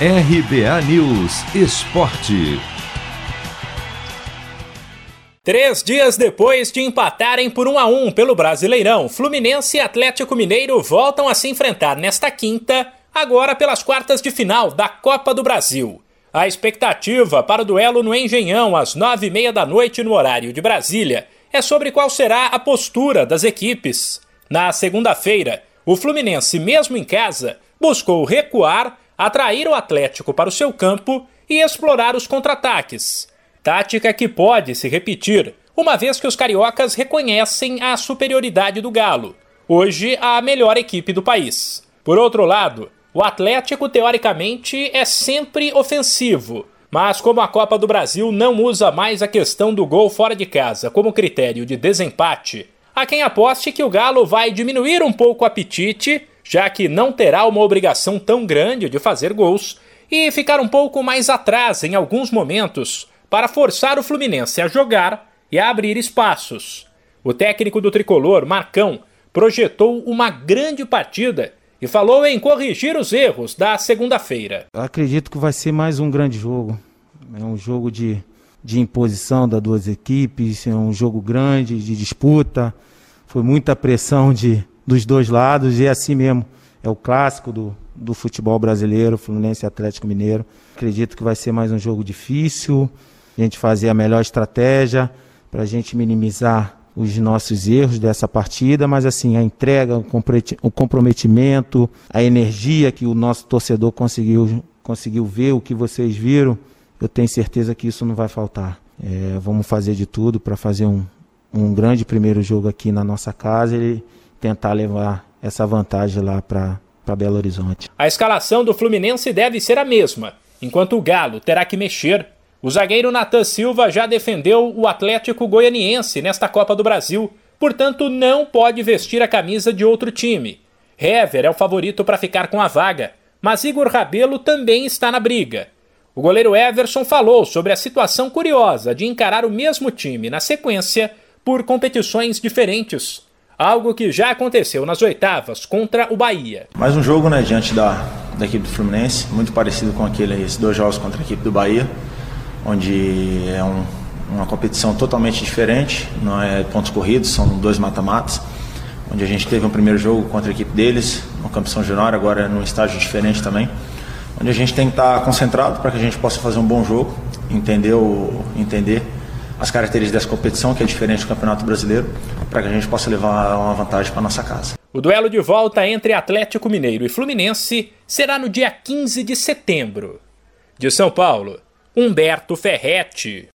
RBA News Esporte. Três dias depois de empatarem por 1 a 1 pelo Brasileirão, Fluminense e Atlético Mineiro voltam a se enfrentar nesta quinta, agora pelas quartas de final da Copa do Brasil. A expectativa para o duelo no Engenhão às nove e meia da noite no horário de Brasília é sobre qual será a postura das equipes. Na segunda-feira, o Fluminense, mesmo em casa, buscou recuar, atrair o Atlético para o seu campo e explorar os contra-ataques tática que pode se repetir, uma vez que os cariocas reconhecem a superioridade do Galo, hoje a melhor equipe do país. Por outro lado, o Atlético teoricamente é sempre ofensivo, mas como a Copa do Brasil não usa mais a questão do gol fora de casa como critério de desempate, há quem aposte que o Galo vai diminuir um pouco o apetite, já que não terá uma obrigação tão grande de fazer gols, e ficar um pouco mais atrás em alguns momentos para forçar o Fluminense a jogar e a abrir espaços. O técnico do tricolor, Marcão, projetou uma grande partida e falou em corrigir os erros da segunda-feira. Acredito que vai ser mais um grande jogo. É um jogo de, de imposição das duas equipes, é um jogo grande, de disputa. Foi muita pressão de, dos dois lados e é assim mesmo. É o clássico do, do futebol brasileiro, Fluminense e Atlético Mineiro. Acredito que vai ser mais um jogo difícil a gente fazer a melhor estratégia para a gente minimizar os nossos erros dessa partida, mas assim, a entrega, o comprometimento, a energia que o nosso torcedor conseguiu, conseguiu ver, o que vocês viram, eu tenho certeza que isso não vai faltar. É, vamos fazer de tudo para fazer um, um grande primeiro jogo aqui na nossa casa e tentar levar essa vantagem lá para Belo Horizonte. A escalação do Fluminense deve ser a mesma, enquanto o Galo terá que mexer o zagueiro Natan Silva já defendeu o Atlético Goianiense nesta Copa do Brasil, portanto não pode vestir a camisa de outro time. Hever é o favorito para ficar com a vaga, mas Igor Rabelo também está na briga. O goleiro Everson falou sobre a situação curiosa de encarar o mesmo time na sequência por competições diferentes. Algo que já aconteceu nas oitavas contra o Bahia. Mais um jogo, né, diante da, da equipe do Fluminense, muito parecido com aquele, esses dois jogos contra a equipe do Bahia onde é um, uma competição totalmente diferente, não é pontos corridos, são dois mata-matas, onde a gente teve um primeiro jogo contra a equipe deles, no Campo São Januário, agora é num estágio diferente também, onde a gente tem que estar concentrado para que a gente possa fazer um bom jogo, entender, o, entender as características dessa competição, que é diferente do Campeonato Brasileiro, para que a gente possa levar uma vantagem para nossa casa. O duelo de volta entre Atlético Mineiro e Fluminense será no dia 15 de setembro. De São Paulo, Humberto Ferretti.